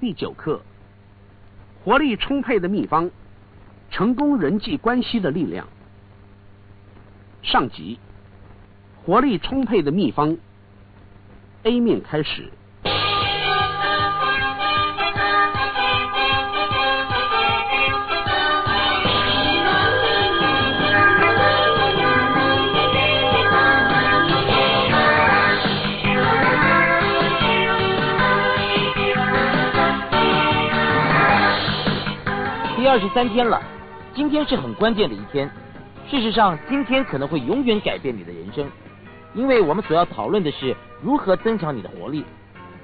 第九课：活力充沛的秘方，成功人际关系的力量。上集：活力充沛的秘方。A 面开始。二十三天了，今天是很关键的一天。事实上，今天可能会永远改变你的人生，因为我们所要讨论的是如何增强你的活力。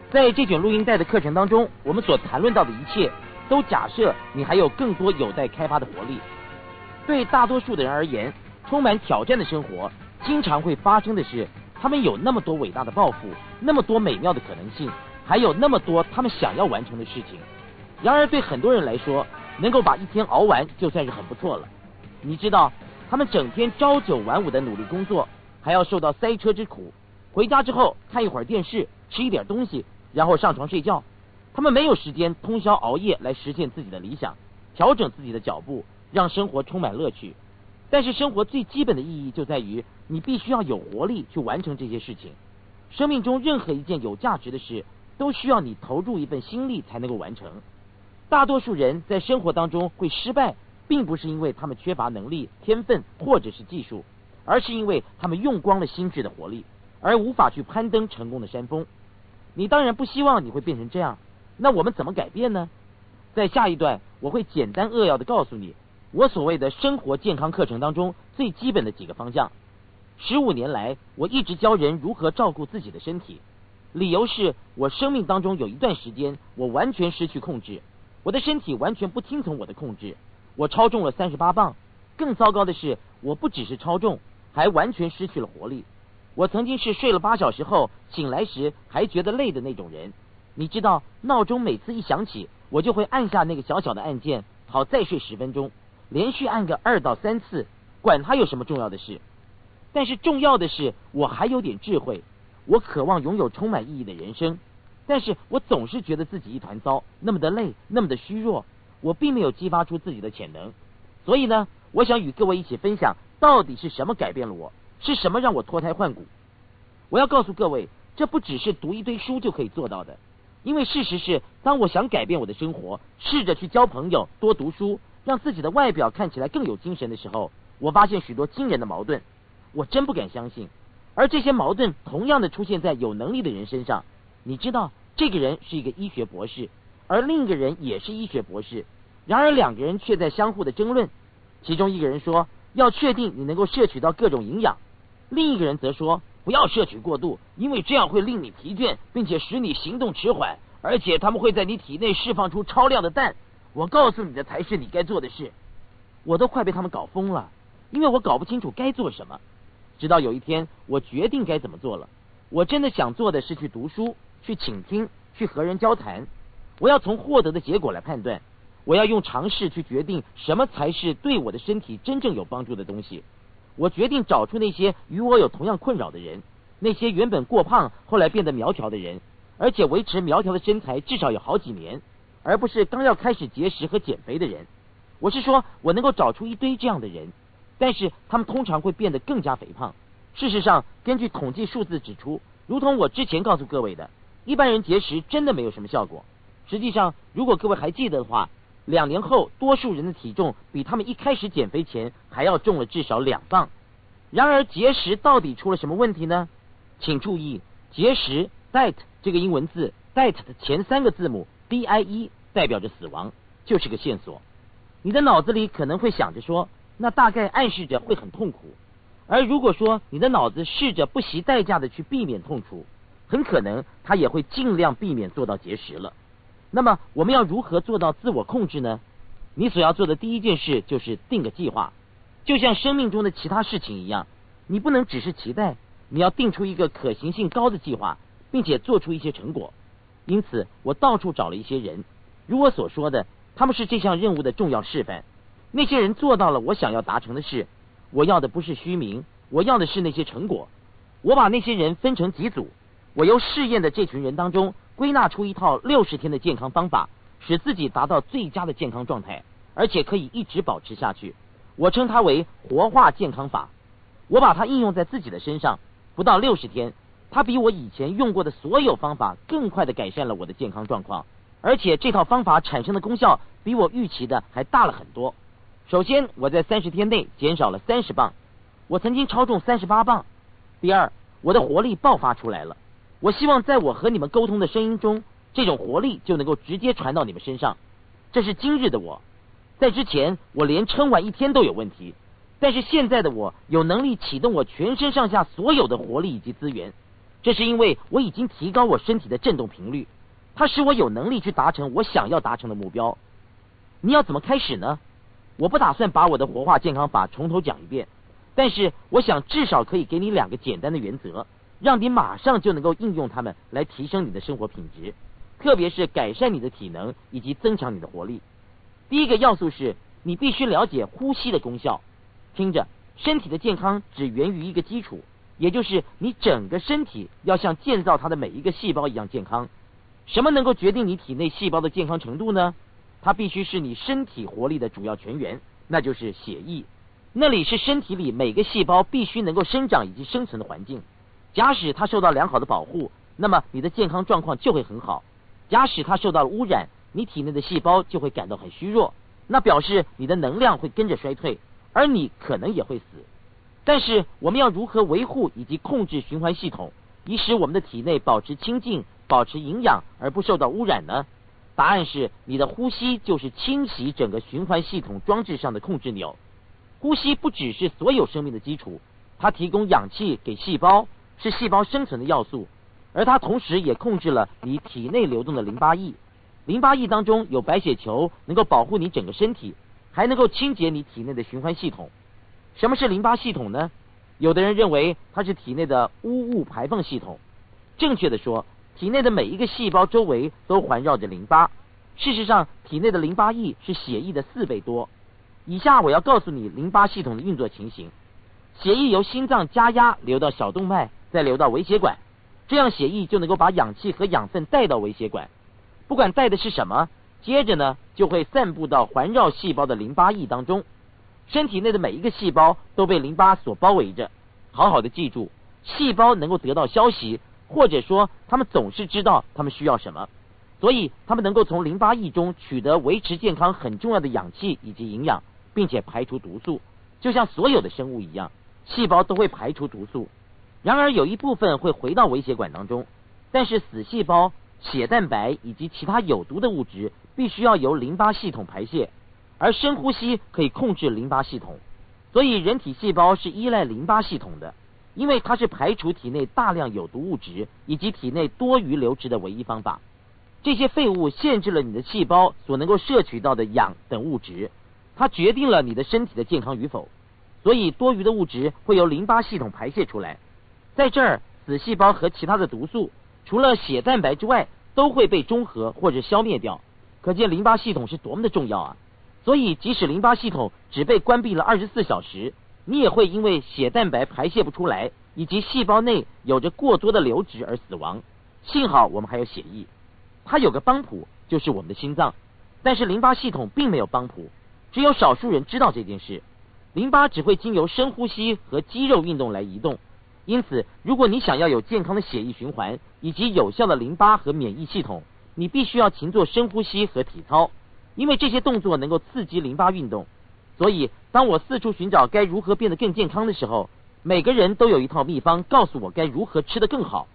在这卷录音带的课程当中，我们所谈论到的一切，都假设你还有更多有待开发的活力。对大多数的人而言，充满挑战的生活，经常会发生的是，他们有那么多伟大的抱负，那么多美妙的可能性，还有那么多他们想要完成的事情。然而，对很多人来说，能够把一天熬完就算是很不错了。你知道，他们整天朝九晚五的努力工作，还要受到塞车之苦。回家之后看一会儿电视，吃一点东西，然后上床睡觉。他们没有时间通宵熬夜来实现自己的理想，调整自己的脚步，让生活充满乐趣。但是，生活最基本的意义就在于你必须要有活力去完成这些事情。生命中任何一件有价值的事，都需要你投入一份心力才能够完成。大多数人在生活当中会失败，并不是因为他们缺乏能力、天分或者是技术，而是因为他们用光了心智的活力，而无法去攀登成功的山峰。你当然不希望你会变成这样，那我们怎么改变呢？在下一段，我会简单扼要的告诉你，我所谓的生活健康课程当中最基本的几个方向。十五年来，我一直教人如何照顾自己的身体，理由是我生命当中有一段时间，我完全失去控制。我的身体完全不听从我的控制，我超重了三十八磅。更糟糕的是，我不只是超重，还完全失去了活力。我曾经是睡了八小时后醒来时还觉得累的那种人。你知道，闹钟每次一响起，我就会按下那个小小的按键，好再睡十分钟，连续按个二到三次，管它有什么重要的事。但是重要的是，我还有点智慧，我渴望拥有充满意义的人生。但是我总是觉得自己一团糟，那么的累，那么的虚弱，我并没有激发出自己的潜能。所以呢，我想与各位一起分享，到底是什么改变了我，是什么让我脱胎换骨？我要告诉各位，这不只是读一堆书就可以做到的。因为事实是，当我想改变我的生活，试着去交朋友、多读书，让自己的外表看起来更有精神的时候，我发现许多惊人的矛盾，我真不敢相信。而这些矛盾同样的出现在有能力的人身上。你知道，这个人是一个医学博士，而另一个人也是医学博士。然而两个人却在相互的争论。其中一个人说，要确定你能够摄取到各种营养；另一个人则说，不要摄取过度，因为这样会令你疲倦，并且使你行动迟缓，而且他们会在你体内释放出超量的氮。我告诉你的才是你该做的事。我都快被他们搞疯了，因为我搞不清楚该做什么。直到有一天，我决定该怎么做了。我真的想做的是去读书。去倾听，去和人交谈。我要从获得的结果来判断。我要用尝试去决定什么才是对我的身体真正有帮助的东西。我决定找出那些与我有同样困扰的人，那些原本过胖后来变得苗条的人，而且维持苗条的身材至少有好几年，而不是刚要开始节食和减肥的人。我是说，我能够找出一堆这样的人，但是他们通常会变得更加肥胖。事实上，根据统计数字指出，如同我之前告诉各位的。一般人节食真的没有什么效果。实际上，如果各位还记得的话，两年后多数人的体重比他们一开始减肥前还要重了至少两磅。然而，节食到底出了什么问题呢？请注意，节食 （diet） 这个英文字 “diet” 的前三个字母 “d-i-e” 代表着死亡，就是个线索。你的脑子里可能会想着说，那大概暗示着会很痛苦。而如果说你的脑子试着不惜代价的去避免痛楚，很可能他也会尽量避免做到节食了。那么我们要如何做到自我控制呢？你所要做的第一件事就是定个计划，就像生命中的其他事情一样，你不能只是期待，你要定出一个可行性高的计划，并且做出一些成果。因此，我到处找了一些人，如我所说的，他们是这项任务的重要示范。那些人做到了我想要达成的事，我要的不是虚名，我要的是那些成果。我把那些人分成几组。我由试验的这群人当中归纳出一套六十天的健康方法，使自己达到最佳的健康状态，而且可以一直保持下去。我称它为活化健康法。我把它应用在自己的身上，不到六十天，它比我以前用过的所有方法更快的改善了我的健康状况，而且这套方法产生的功效比我预期的还大了很多。首先，我在三十天内减少了三十磅，我曾经超重三十八磅。第二，我的活力爆发出来了。我希望在我和你们沟通的声音中，这种活力就能够直接传到你们身上。这是今日的我，在之前我连撑完一天都有问题。但是现在的我有能力启动我全身上下所有的活力以及资源，这是因为我已经提高我身体的振动频率，它使我有能力去达成我想要达成的目标。你要怎么开始呢？我不打算把我的活化健康法从头讲一遍，但是我想至少可以给你两个简单的原则，让你马上就能够应用它们来提升你的生活品质，特别是改善你的体能以及增强你的活力。第一个要素是你必须了解呼吸的功效。听着，身体的健康只源于一个基础，也就是你整个身体要像建造它的每一个细胞一样健康。什么能够决定你体内细胞的健康程度呢？它必须是你身体活力的主要泉源，那就是血液。那里是身体里每个细胞必须能够生长以及生存的环境。假使它受到良好的保护，那么你的健康状况就会很好；假使它受到了污染，你体内的细胞就会感到很虚弱，那表示你的能量会跟着衰退。而你可能也会死，但是我们要如何维护以及控制循环系统，以使我们的体内保持清净、保持营养而不受到污染呢？答案是你的呼吸就是清洗整个循环系统装置上的控制钮。呼吸不只是所有生命的基础，它提供氧气给细胞，是细胞生存的要素，而它同时也控制了你体内流动的淋巴液。淋巴液当中有白血球，能够保护你整个身体。还能够清洁你体内的循环系统。什么是淋巴系统呢？有的人认为它是体内的污物排放系统。正确的说，体内的每一个细胞周围都环绕着淋巴。事实上，体内的淋巴液是血液的四倍多。以下我要告诉你淋巴系统的运作情形：血液由心脏加压流到小动脉，再流到微血管，这样血液就能够把氧气和养分带到微血管。不管带的是什么。接着呢，就会散布到环绕细胞的淋巴液当中。身体内的每一个细胞都被淋巴所包围着。好好的记住，细胞能够得到消息，或者说他们总是知道他们需要什么，所以他们能够从淋巴液中取得维持健康很重要的氧气以及营养，并且排除毒素。就像所有的生物一样，细胞都会排除毒素。然而有一部分会回到微血管当中，但是死细胞。血蛋白以及其他有毒的物质必须要由淋巴系统排泄，而深呼吸可以控制淋巴系统，所以人体细胞是依赖淋巴系统的，因为它是排除体内大量有毒物质以及体内多余流质的唯一方法。这些废物限制了你的细胞所能够摄取到的氧等物质，它决定了你的身体的健康与否。所以多余的物质会由淋巴系统排泄出来，在这儿死细胞和其他的毒素。除了血蛋白之外，都会被中和或者消灭掉。可见淋巴系统是多么的重要啊！所以，即使淋巴系统只被关闭了二十四小时，你也会因为血蛋白排泄不出来，以及细胞内有着过多的流质而死亡。幸好我们还有血液，它有个帮谱，就是我们的心脏。但是淋巴系统并没有帮谱，只有少数人知道这件事。淋巴只会经由深呼吸和肌肉运动来移动。因此，如果你想要有健康的血液循环以及有效的淋巴和免疫系统，你必须要勤做深呼吸和体操，因为这些动作能够刺激淋巴运动。所以，当我四处寻找该如何变得更健康的时候，每个人都有一套秘方告诉我该如何吃得更好。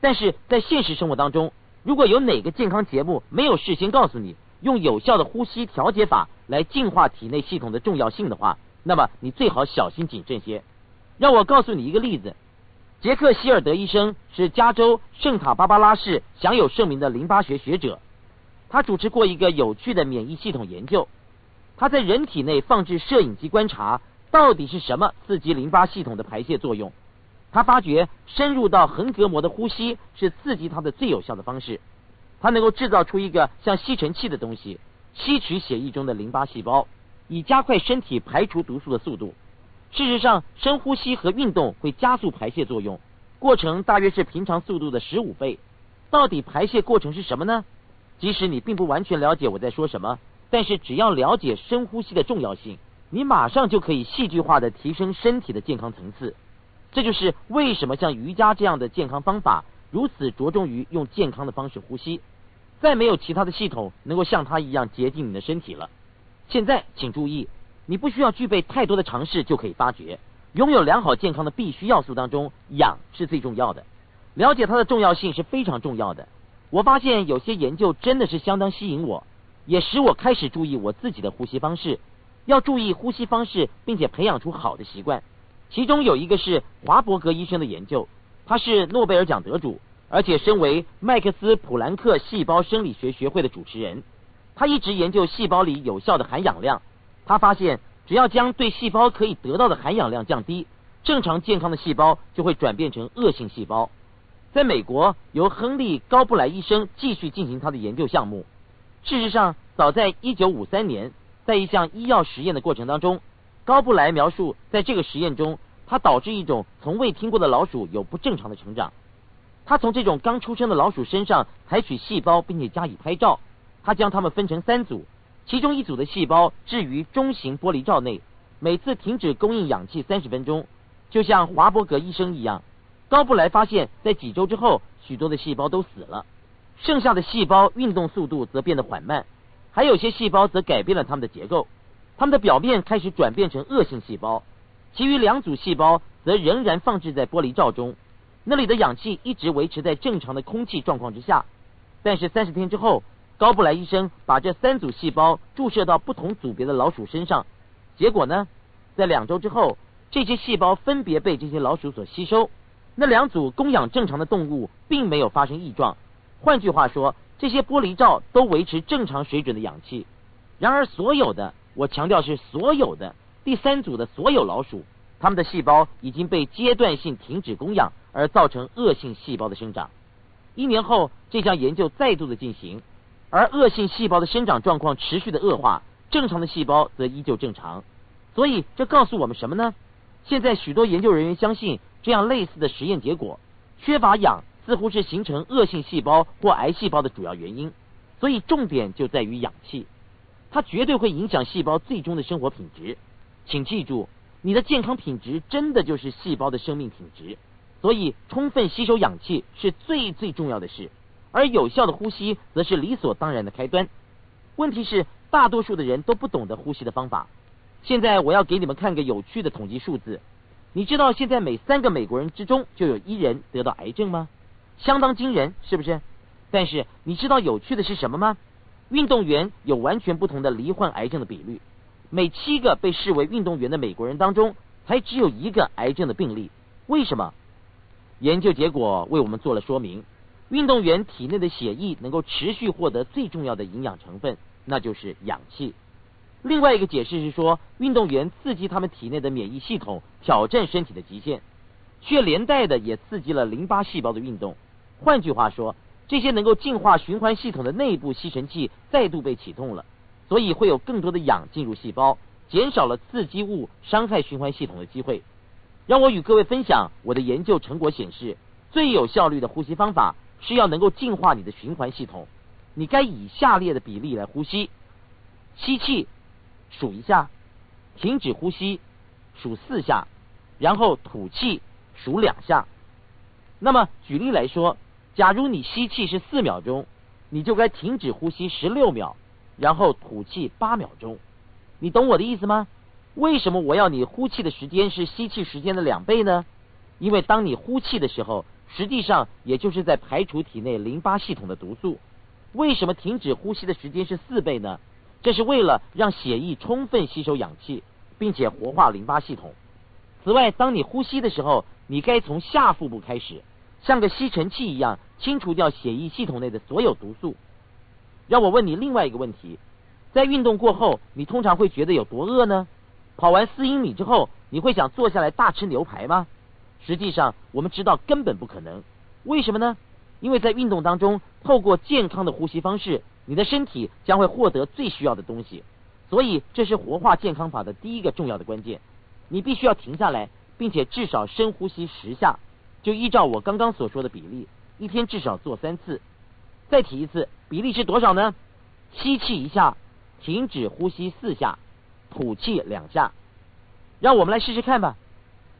但是在现实生活当中，如果有哪个健康节目没有事先告诉你用有效的呼吸调节法来净化体内系统的重要性的话，那么你最好小心谨慎些。让我告诉你一个例子。杰克希尔德医生是加州圣塔芭芭拉市享有盛名的淋巴学学者，他主持过一个有趣的免疫系统研究。他在人体内放置摄影机观察，到底是什么刺激淋巴系统的排泄作用。他发觉深入到横膈膜的呼吸是刺激它的最有效的方式。它能够制造出一个像吸尘器的东西，吸取血液中的淋巴细胞，以加快身体排除毒素的速度。事实上，深呼吸和运动会加速排泄作用，过程大约是平常速度的十五倍。到底排泄过程是什么呢？即使你并不完全了解我在说什么，但是只要了解深呼吸的重要性，你马上就可以戏剧化的提升身体的健康层次。这就是为什么像瑜伽这样的健康方法如此着重于用健康的方式呼吸。再没有其他的系统能够像它一样洁净你的身体了。现在请注意，你不需要具备太多的尝试就可以发觉，拥有良好健康的必须要素当中，氧是最重要的。了解它的重要性是非常重要的。我发现有些研究真的是相当吸引我，也使我开始注意我自己的呼吸方式。要注意呼吸方式，并且培养出好的习惯。其中有一个是华伯格医生的研究，他是诺贝尔奖得主，而且身为麦克斯普兰克细胞生理学学会的主持人。他一直研究细胞里有效的含氧量。他发现，只要将对细胞可以得到的含氧量降低，正常健康的细胞就会转变成恶性细胞。在美国，由亨利高布莱医生继续进行他的研究项目。事实上，早在1953年，在一项医药实验的过程当中，高布莱描述，在这个实验中，他导致一种从未听过的老鼠有不正常的成长。他从这种刚出生的老鼠身上采取细胞，并且加以拍照。他将它们分成三组，其中一组的细胞置于中型玻璃罩内，每次停止供应氧气三十分钟，就像华伯格医生一样。高布莱发现，在几周之后，许多的细胞都死了，剩下的细胞运动速度则变得缓慢，还有些细胞则改变了它们的结构，它们的表面开始转变成恶性细胞。其余两组细胞则仍然放置在玻璃罩中，那里的氧气一直维持在正常的空气状况之下。但是三十天之后，高布莱医生把这三组细胞注射到不同组别的老鼠身上，结果呢，在两周之后，这些细胞分别被这些老鼠所吸收。那两组供氧正常的动物并没有发生异状，换句话说，这些玻璃罩都维持正常水准的氧气。然而，所有的我强调是所有的第三组的所有老鼠，它们的细胞已经被阶段性停止供氧，而造成恶性细胞的生长。一年后，这项研究再度的进行，而恶性细胞的生长状况持续的恶化，正常的细胞则依旧正常。所以，这告诉我们什么呢？现在许多研究人员相信。这样类似的实验结果，缺乏氧似乎是形成恶性细胞或癌细胞的主要原因。所以重点就在于氧气，它绝对会影响细胞最终的生活品质。请记住，你的健康品质真的就是细胞的生命品质。所以充分吸收氧气是最最重要的事，而有效的呼吸则是理所当然的开端。问题是，大多数的人都不懂得呼吸的方法。现在我要给你们看个有趣的统计数字。你知道现在每三个美国人之中就有一人得到癌症吗？相当惊人，是不是？但是你知道有趣的是什么吗？运动员有完全不同的罹患癌症的比率。每七个被视为运动员的美国人当中，才只有一个癌症的病例。为什么？研究结果为我们做了说明。运动员体内的血液能够持续获得最重要的营养成分，那就是氧气。另外一个解释是说，运动员刺激他们体内的免疫系统挑战身体的极限，却连带的也刺激了淋巴细胞的运动。换句话说，这些能够净化循环系统的内部吸尘器再度被启动了，所以会有更多的氧进入细胞，减少了刺激物伤害循环系统的机会。让我与各位分享我的研究成果显示，最有效率的呼吸方法是要能够净化你的循环系统。你该以下列的比例来呼吸：吸气。数一下，停止呼吸，数四下，然后吐气，数两下。那么举例来说，假如你吸气是四秒钟，你就该停止呼吸十六秒，然后吐气八秒钟。你懂我的意思吗？为什么我要你呼气的时间是吸气时间的两倍呢？因为当你呼气的时候，实际上也就是在排除体内淋巴系统的毒素。为什么停止呼吸的时间是四倍呢？这是为了让血液充分吸收氧气，并且活化淋巴系统。此外，当你呼吸的时候，你该从下腹部开始，像个吸尘器一样清除掉血液系统内的所有毒素。让我问你另外一个问题：在运动过后，你通常会觉得有多饿呢？跑完四英里之后，你会想坐下来大吃牛排吗？实际上，我们知道根本不可能。为什么呢？因为在运动当中，透过健康的呼吸方式。你的身体将会获得最需要的东西，所以这是活化健康法的第一个重要的关键。你必须要停下来，并且至少深呼吸十下，就依照我刚刚所说的比例。一天至少做三次。再提一次，比例是多少呢？吸气一下，停止呼吸四下，吐气两下。让我们来试试看吧。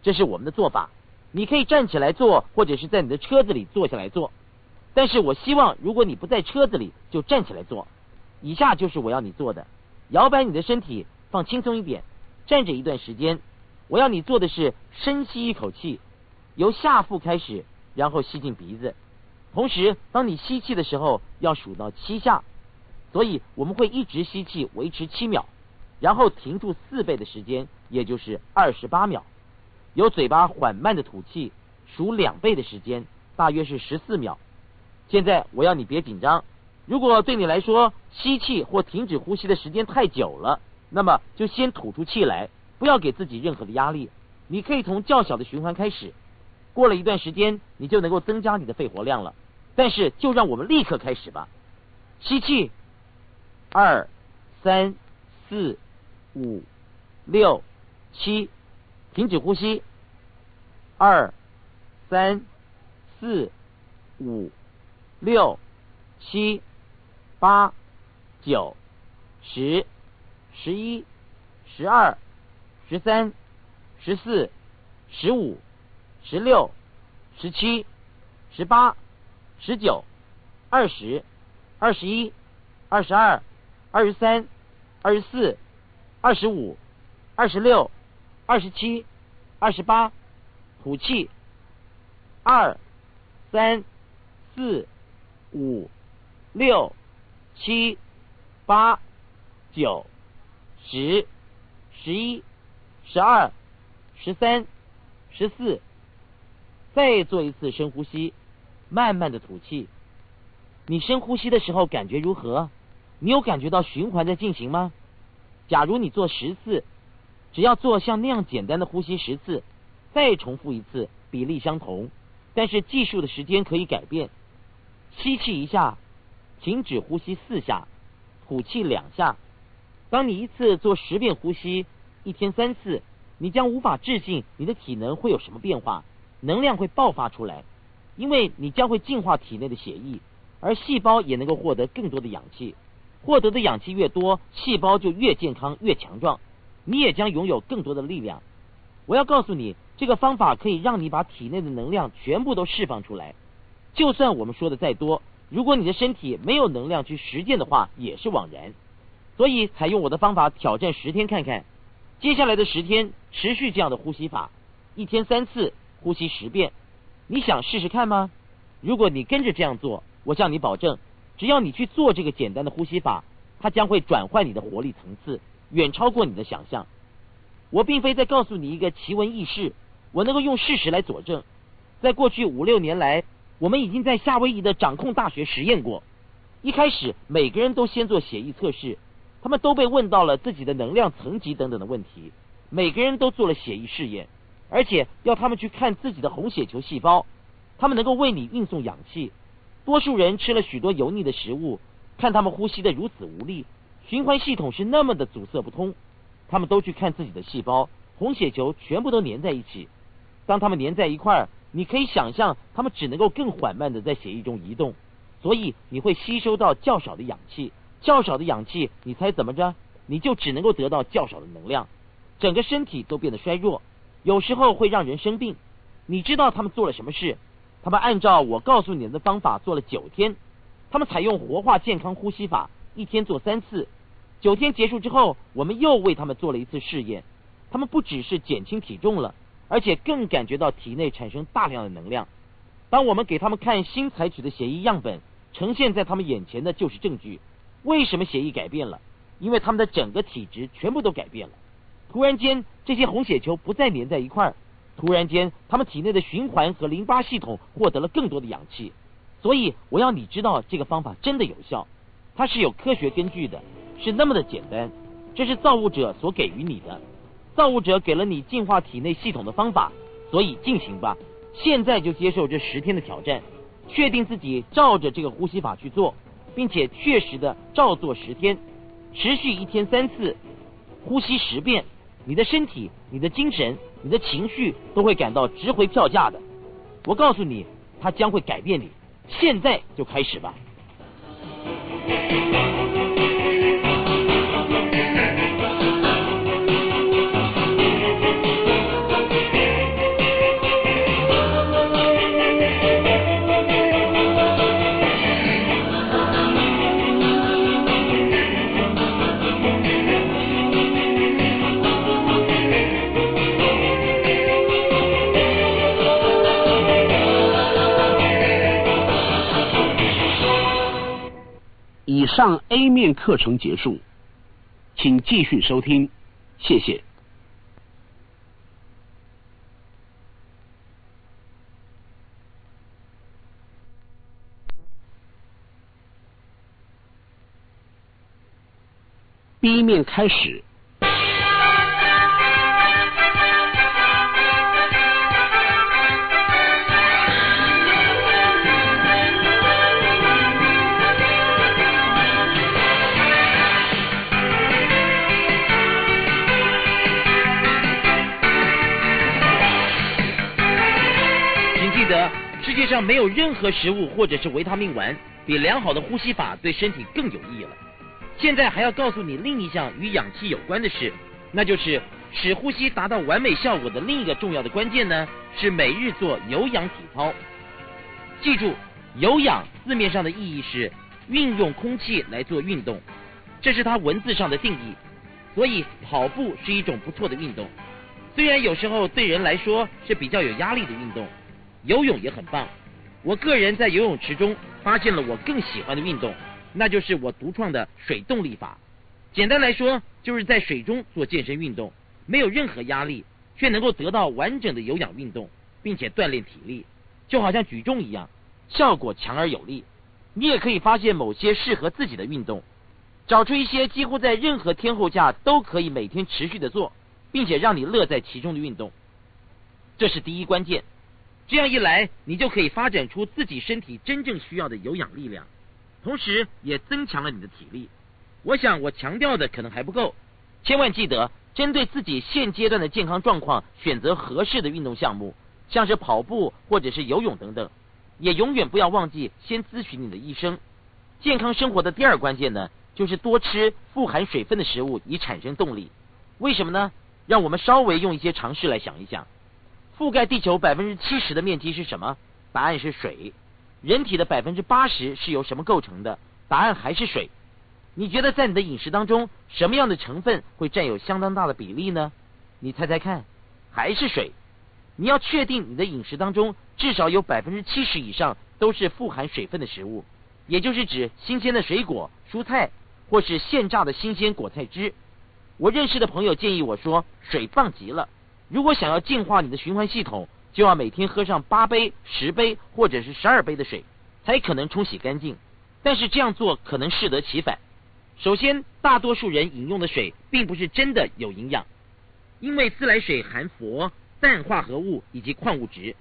这是我们的做法。你可以站起来坐，或者是在你的车子里坐下来坐。但是我希望，如果你不在车子里，就站起来坐。以下就是我要你做的：摇摆你的身体，放轻松一点，站着一段时间。我要你做的是深吸一口气，由下腹开始，然后吸进鼻子。同时，当你吸气的时候，要数到七下。所以我们会一直吸气，维持七秒，然后停住四倍的时间，也就是二十八秒。由嘴巴缓慢的吐气，数两倍的时间，大约是十四秒。现在我要你别紧张。如果对你来说吸气或停止呼吸的时间太久了，那么就先吐出气来，不要给自己任何的压力。你可以从较小的循环开始，过了一段时间，你就能够增加你的肺活量了。但是就让我们立刻开始吧。吸气，二、三、四、五、六、七。停止呼吸，二、三、四、五、六、七、八、九、十、十一、十二、十三、十四、十五、十六、十七、十八、十九、二十、二十一、二十二、二十三、二十四、二十五、二十六。二十七，二十八，吐气，二，三，四，五，六，七，八，九，十，十一，十二，十三，十四，再做一次深呼吸，慢慢的吐气。你深呼吸的时候感觉如何？你有感觉到循环在进行吗？假如你做十次。只要做像那样简单的呼吸十次，再重复一次，比例相同，但是计数的时间可以改变。吸气一下，停止呼吸四下，吐气两下。当你一次做十遍呼吸，一天三次，你将无法置信你的体能会有什么变化，能量会爆发出来，因为你将会净化体内的血液，而细胞也能够获得更多的氧气。获得的氧气越多，细胞就越健康越强壮。你也将拥有更多的力量。我要告诉你，这个方法可以让你把体内的能量全部都释放出来。就算我们说的再多，如果你的身体没有能量去实践的话，也是枉然。所以，采用我的方法挑战十天看看。接下来的十天持续这样的呼吸法，一天三次，呼吸十遍。你想试试看吗？如果你跟着这样做，我向你保证，只要你去做这个简单的呼吸法，它将会转换你的活力层次。远超过你的想象。我并非在告诉你一个奇闻异事，我能够用事实来佐证。在过去五六年来，我们已经在夏威夷的掌控大学实验过。一开始，每个人都先做血液测试，他们都被问到了自己的能量层级等等的问题。每个人都做了血液试验，而且要他们去看自己的红血球细胞，他们能够为你运送氧气。多数人吃了许多油腻的食物，看他们呼吸的如此无力。循环系统是那么的阻塞不通，他们都去看自己的细胞，红血球全部都粘在一起。当他们粘在一块儿，你可以想象，他们只能够更缓慢的在血液中移动，所以你会吸收到较少的氧气，较少的氧气，你猜怎么着？你就只能够得到较少的能量，整个身体都变得衰弱，有时候会让人生病。你知道他们做了什么事？他们按照我告诉你的方法做了九天，他们采用活化健康呼吸法，一天做三次。九天结束之后，我们又为他们做了一次试验。他们不只是减轻体重了，而且更感觉到体内产生大量的能量。当我们给他们看新采取的血液样本，呈现在他们眼前的就是证据。为什么血液改变了？因为他们的整个体质全部都改变了。突然间，这些红血球不再粘在一块儿。突然间，他们体内的循环和淋巴系统获得了更多的氧气。所以，我要你知道，这个方法真的有效，它是有科学根据的。是那么的简单，这是造物者所给予你的。造物者给了你净化体内系统的方法，所以进行吧。现在就接受这十天的挑战，确定自己照着这个呼吸法去做，并且确实的照做十天，持续一天三次，呼吸十遍，你的身体、你的精神、你的情绪都会感到值回票价的。我告诉你，它将会改变你，现在就开始吧。以上 A 面课程结束，请继续收听，谢谢。第一面开始。上没有任何食物或者是维他命丸比良好的呼吸法对身体更有益了。现在还要告诉你另一项与氧气有关的事，那就是使呼吸达到完美效果的另一个重要的关键呢，是每日做有氧体操。记住，有氧字面上的意义是运用空气来做运动，这是它文字上的定义。所以跑步是一种不错的运动，虽然有时候对人来说是比较有压力的运动。游泳也很棒，我个人在游泳池中发现了我更喜欢的运动，那就是我独创的水动力法。简单来说，就是在水中做健身运动，没有任何压力，却能够得到完整的有氧运动，并且锻炼体力，就好像举重一样，效果强而有力。你也可以发现某些适合自己的运动，找出一些几乎在任何天候下都可以每天持续的做，并且让你乐在其中的运动。这是第一关键。这样一来，你就可以发展出自己身体真正需要的有氧力量，同时也增强了你的体力。我想我强调的可能还不够，千万记得针对自己现阶段的健康状况，选择合适的运动项目，像是跑步或者是游泳等等。也永远不要忘记先咨询你的医生。健康生活的第二关键呢，就是多吃富含水分的食物，以产生动力。为什么呢？让我们稍微用一些常识来想一想。覆盖地球百分之七十的面积是什么？答案是水。人体的百分之八十是由什么构成的？答案还是水。你觉得在你的饮食当中，什么样的成分会占有相当大的比例呢？你猜猜看，还是水。你要确定你的饮食当中至少有百分之七十以上都是富含水分的食物，也就是指新鲜的水果、蔬菜，或是现榨的新鲜果菜汁。我认识的朋友建议我说，水棒极了。如果想要净化你的循环系统，就要每天喝上八杯、十杯或者是十二杯的水，才可能冲洗干净。但是这样做可能适得其反。首先，大多数人饮用的水并不是真的有营养，因为自来水含氟、氮化合物以及矿物质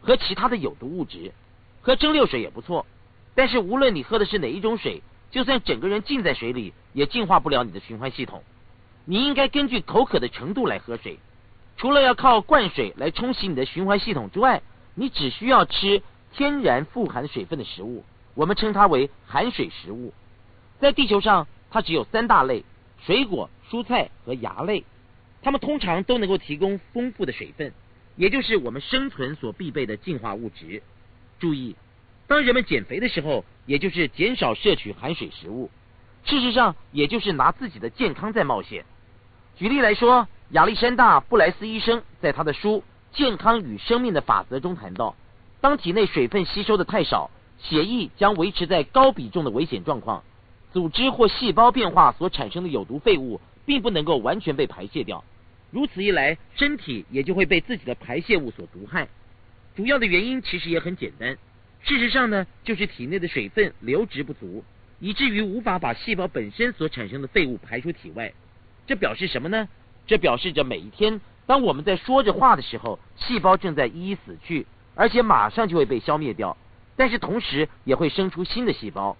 和其他的有毒物质。喝蒸馏水也不错，但是无论你喝的是哪一种水，就算整个人浸在水里，也净化不了你的循环系统。你应该根据口渴的程度来喝水。除了要靠灌水来冲洗你的循环系统之外，你只需要吃天然富含水分的食物，我们称它为含水食物。在地球上，它只有三大类：水果、蔬菜和芽类。它们通常都能够提供丰富的水分，也就是我们生存所必备的净化物质。注意，当人们减肥的时候，也就是减少摄取含水食物，事实上也就是拿自己的健康在冒险。举例来说，亚历山大·布莱斯医生在他的书《健康与生命的法则》中谈到，当体内水分吸收的太少，血液将维持在高比重的危险状况，组织或细胞变化所产生的有毒废物并不能够完全被排泄掉。如此一来，身体也就会被自己的排泄物所毒害。主要的原因其实也很简单，事实上呢，就是体内的水分流质不足，以至于无法把细胞本身所产生的废物排出体外。这表示什么呢？这表示着每一天，当我们在说着话的时候，细胞正在一一死去，而且马上就会被消灭掉。但是同时也会生出新的细胞。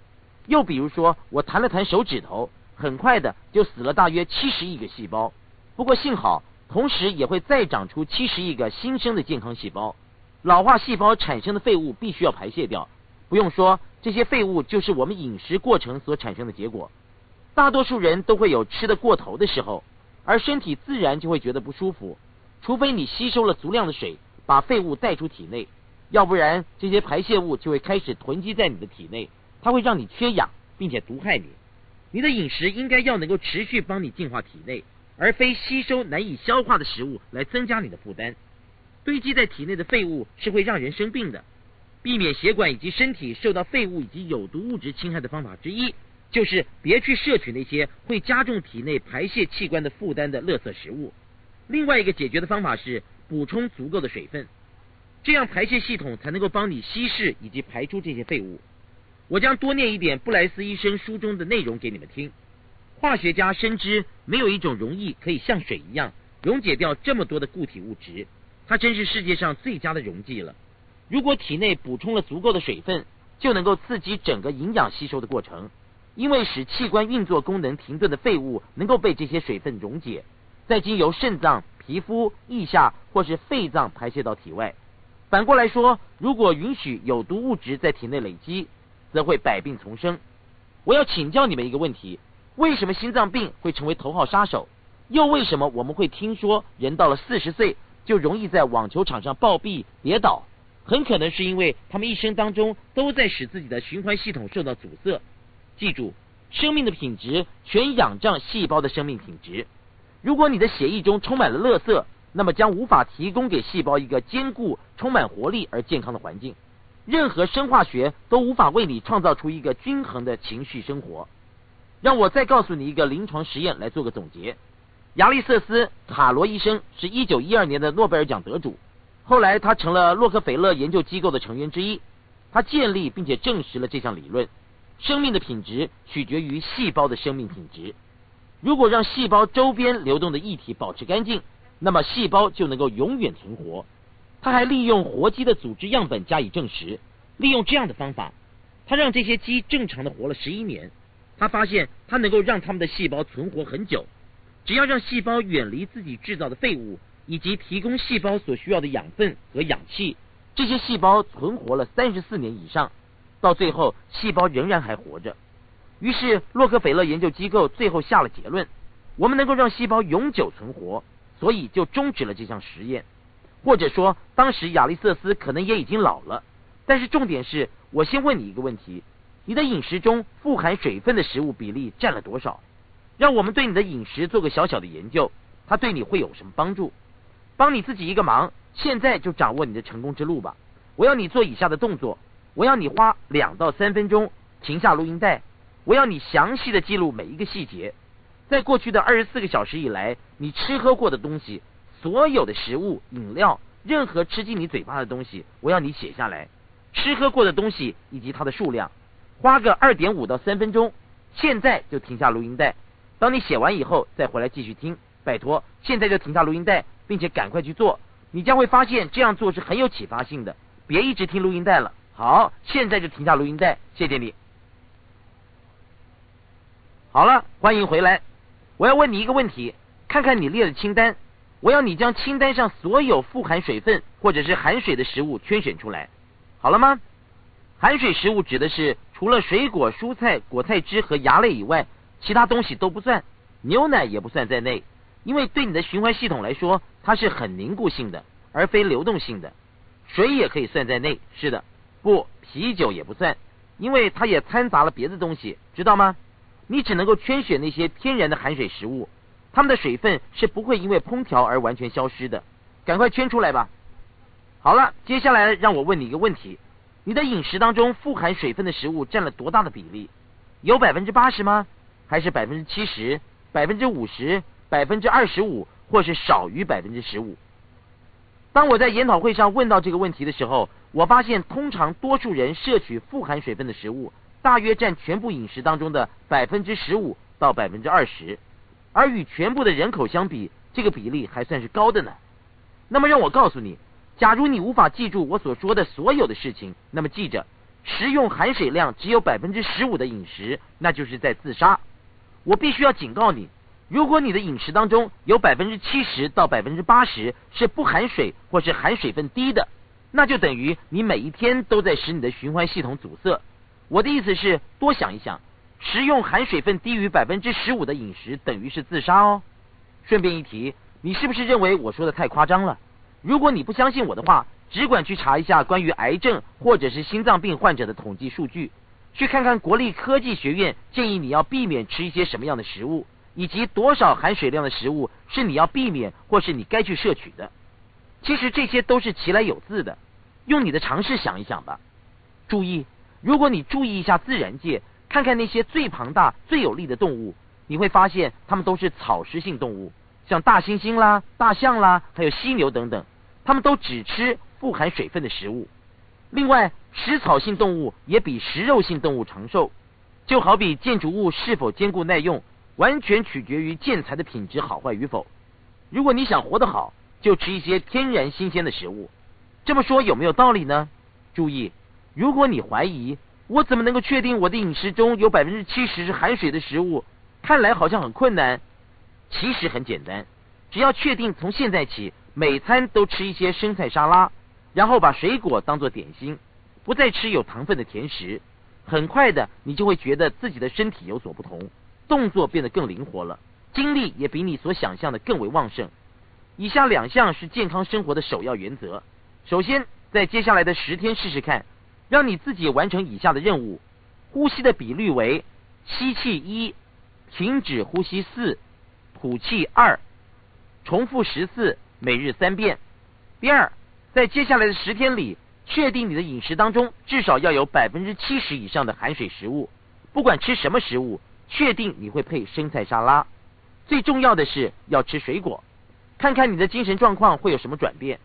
又比如说，我弹了弹手指头，很快的就死了大约七十亿个细胞。不过幸好，同时也会再长出七十亿个新生的健康细胞。老化细胞产生的废物必须要排泄掉，不用说，这些废物就是我们饮食过程所产生的结果。大多数人都会有吃得过头的时候，而身体自然就会觉得不舒服。除非你吸收了足量的水，把废物带出体内，要不然这些排泄物就会开始囤积在你的体内，它会让你缺氧，并且毒害你。你的饮食应该要能够持续帮你净化体内，而非吸收难以消化的食物来增加你的负担。堆积在体内的废物是会让人生病的。避免血管以及身体受到废物以及有毒物质侵害的方法之一，就是别去摄取那些会加重体内排泄器官的负担的垃圾食物。另外一个解决的方法是补充足够的水分，这样排泄系统才能够帮你稀释以及排出这些废物。我将多念一点布莱斯医生书中的内容给你们听。化学家深知没有一种溶液可以像水一样溶解掉这么多的固体物质，它真是世界上最佳的溶剂了。如果体内补充了足够的水分，就能够刺激整个营养吸收的过程，因为使器官运作功能停顿的废物能够被这些水分溶解，再经由肾脏、皮肤、腋下或是肺脏排泄到体外。反过来说，如果允许有毒物质在体内累积，则会百病丛生。我要请教你们一个问题：为什么心脏病会成为头号杀手？又为什么我们会听说人到了四十岁就容易在网球场上暴毙、跌倒？很可能是因为他们一生当中都在使自己的循环系统受到阻塞。记住，生命的品质全仰仗细胞的生命品质。如果你的血液中充满了垃圾，那么将无法提供给细胞一个坚固、充满活力而健康的环境。任何生化学都无法为你创造出一个均衡的情绪生活。让我再告诉你一个临床实验来做个总结。亚历瑟斯·卡罗医生是一九一二年的诺贝尔奖得主。后来，他成了洛克菲勒研究机构的成员之一。他建立并且证实了这项理论：生命的品质取决于细胞的生命品质。如果让细胞周边流动的液体保持干净，那么细胞就能够永远存活。他还利用活鸡的组织样本加以证实。利用这样的方法，他让这些鸡正常的活了十一年。他发现，他能够让他们的细胞存活很久。只要让细胞远离自己制造的废物。以及提供细胞所需要的养分和氧气，这些细胞存活了三十四年以上，到最后细胞仍然还活着。于是洛克菲勒研究机构最后下了结论：我们能够让细胞永久存活，所以就终止了这项实验。或者说，当时亚历瑟斯可能也已经老了。但是重点是我先问你一个问题：你的饮食中富含水分的食物比例占了多少？让我们对你的饮食做个小小的研究，它对你会有什么帮助？帮你自己一个忙，现在就掌握你的成功之路吧。我要你做以下的动作，我要你花两到三分钟停下录音带，我要你详细的记录每一个细节。在过去的二十四个小时以来，你吃喝过的东西，所有的食物、饮料，任何吃进你嘴巴的东西，我要你写下来。吃喝过的东西以及它的数量，花个二点五到三分钟，现在就停下录音带。当你写完以后，再回来继续听。拜托，现在就停下录音带。并且赶快去做，你将会发现这样做是很有启发性的。别一直听录音带了。好，现在就停下录音带，谢谢你。好了，欢迎回来。我要问你一个问题，看看你列的清单。我要你将清单上所有富含水分或者是含水的食物圈选出来。好了吗？含水食物指的是除了水果、蔬菜、果菜汁和芽类以外，其他东西都不算，牛奶也不算在内。因为对你的循环系统来说，它是很凝固性的，而非流动性的。水也可以算在内，是的。不，啤酒也不算，因为它也掺杂了别的东西，知道吗？你只能够圈选那些天然的含水食物，它们的水分是不会因为烹调而完全消失的。赶快圈出来吧。好了，接下来让我问你一个问题：你的饮食当中富含水分的食物占了多大的比例？有百分之八十吗？还是百分之七十？百分之五十？百分之二十五，或是少于百分之十五。当我在研讨会上问到这个问题的时候，我发现通常多数人摄取富含水分的食物，大约占全部饮食当中的百分之十五到百分之二十，而与全部的人口相比，这个比例还算是高的呢。那么让我告诉你，假如你无法记住我所说的所有的事情，那么记着，食用含水量只有百分之十五的饮食，那就是在自杀。我必须要警告你。如果你的饮食当中有百分之七十到百分之八十是不含水或是含水分低的，那就等于你每一天都在使你的循环系统阻塞。我的意思是，多想一想，食用含水分低于百分之十五的饮食等于是自杀哦。顺便一提，你是不是认为我说的太夸张了？如果你不相信我的话，只管去查一下关于癌症或者是心脏病患者的统计数据，去看看国立科技学院建议你要避免吃一些什么样的食物，以及多少含水量的食物是你要避免或是你该去摄取的。其实这些都是其来有自的，用你的常识想一想吧。注意，如果你注意一下自然界，看看那些最庞大、最有力的动物，你会发现它们都是草食性动物，像大猩猩啦、大象啦，还有犀牛等等。它们都只吃富含水分的食物。另外，食草性动物也比食肉性动物长寿。就好比建筑物是否坚固耐用，完全取决于建材的品质好坏与否。如果你想活得好，就吃一些天然新鲜的食物。这么说有没有道理呢？注意，如果你怀疑我怎么能够确定我的饮食中有百分之七十是含水的食物，看来好像很困难。其实很简单，只要确定从现在起。每餐都吃一些生菜沙拉，然后把水果当做点心，不再吃有糖分的甜食。很快的，你就会觉得自己的身体有所不同，动作变得更灵活了，精力也比你所想象的更为旺盛。以下两项是健康生活的首要原则。首先，在接下来的十天试试看，让你自己完成以下的任务：呼吸的比率为吸气一，停止呼吸四，吐气二，重复十次。每日三遍。第二，在接下来的十天里，确定你的饮食当中至少要有百分之七十以上的含水食物。不管吃什么食物，确定你会配生菜沙拉。最重要的是要吃水果，看看你的精神状况会有什么转变。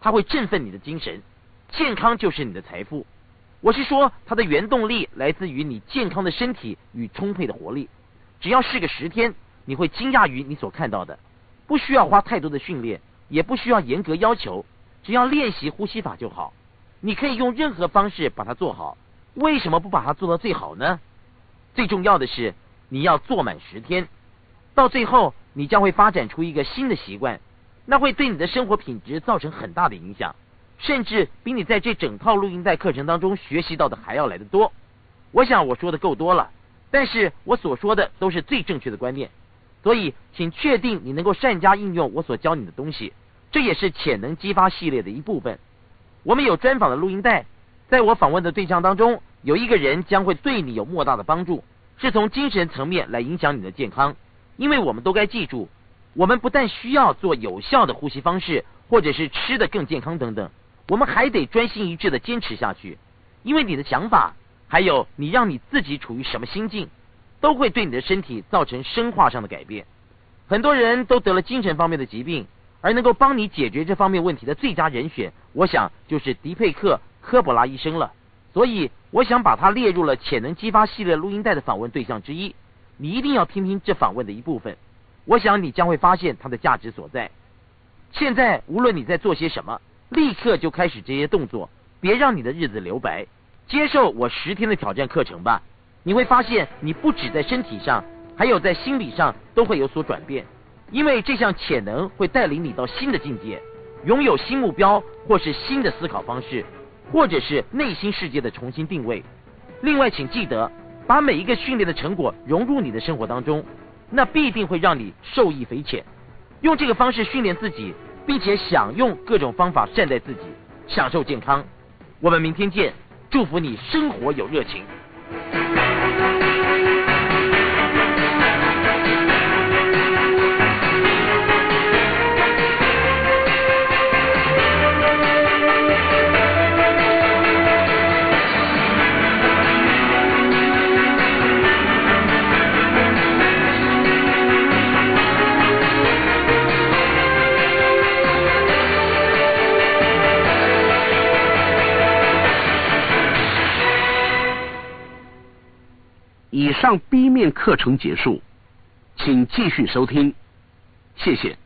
它会振奋你的精神。健康就是你的财富。我是说，它的原动力来自于你健康的身体与充沛的活力。只要试个十天，你会惊讶于你所看到的。不需要花太多的训练。也不需要严格要求，只要练习呼吸法就好。你可以用任何方式把它做好。为什么不把它做到最好呢？最重要的是，你要做满十天，到最后你将会发展出一个新的习惯，那会对你的生活品质造成很大的影响，甚至比你在这整套录音带课程当中学习到的还要来得多。我想我说的够多了，但是我所说的都是最正确的观念。所以，请确定你能够善加应用我所教你的东西，这也是潜能激发系列的一部分。我们有专访的录音带，在我访问的对象当中，有一个人将会对你有莫大的帮助，是从精神层面来影响你的健康。因为我们都该记住，我们不但需要做有效的呼吸方式，或者是吃的更健康等等，我们还得专心一致的坚持下去。因为你的想法，还有你让你自己处于什么心境。都会对你的身体造成生化上的改变。很多人都得了精神方面的疾病，而能够帮你解决这方面问题的最佳人选，我想就是迪佩克·科博拉医生了。所以，我想把它列入了潜能激发系列录音带的访问对象之一。你一定要听听这访问的一部分，我想你将会发现它的价值所在。现在，无论你在做些什么，立刻就开始这些动作，别让你的日子留白。接受我十天的挑战课程吧。你会发现，你不止在身体上，还有在心理上都会有所转变，因为这项潜能会带领你到新的境界，拥有新目标，或是新的思考方式，或者是内心世界的重新定位。另外，请记得把每一个训练的成果融入你的生活当中，那必定会让你受益匪浅。用这个方式训练自己，并且想用各种方法善待自己，享受健康。我们明天见，祝福你生活有热情。上 B 面课程结束，请继续收听，谢谢。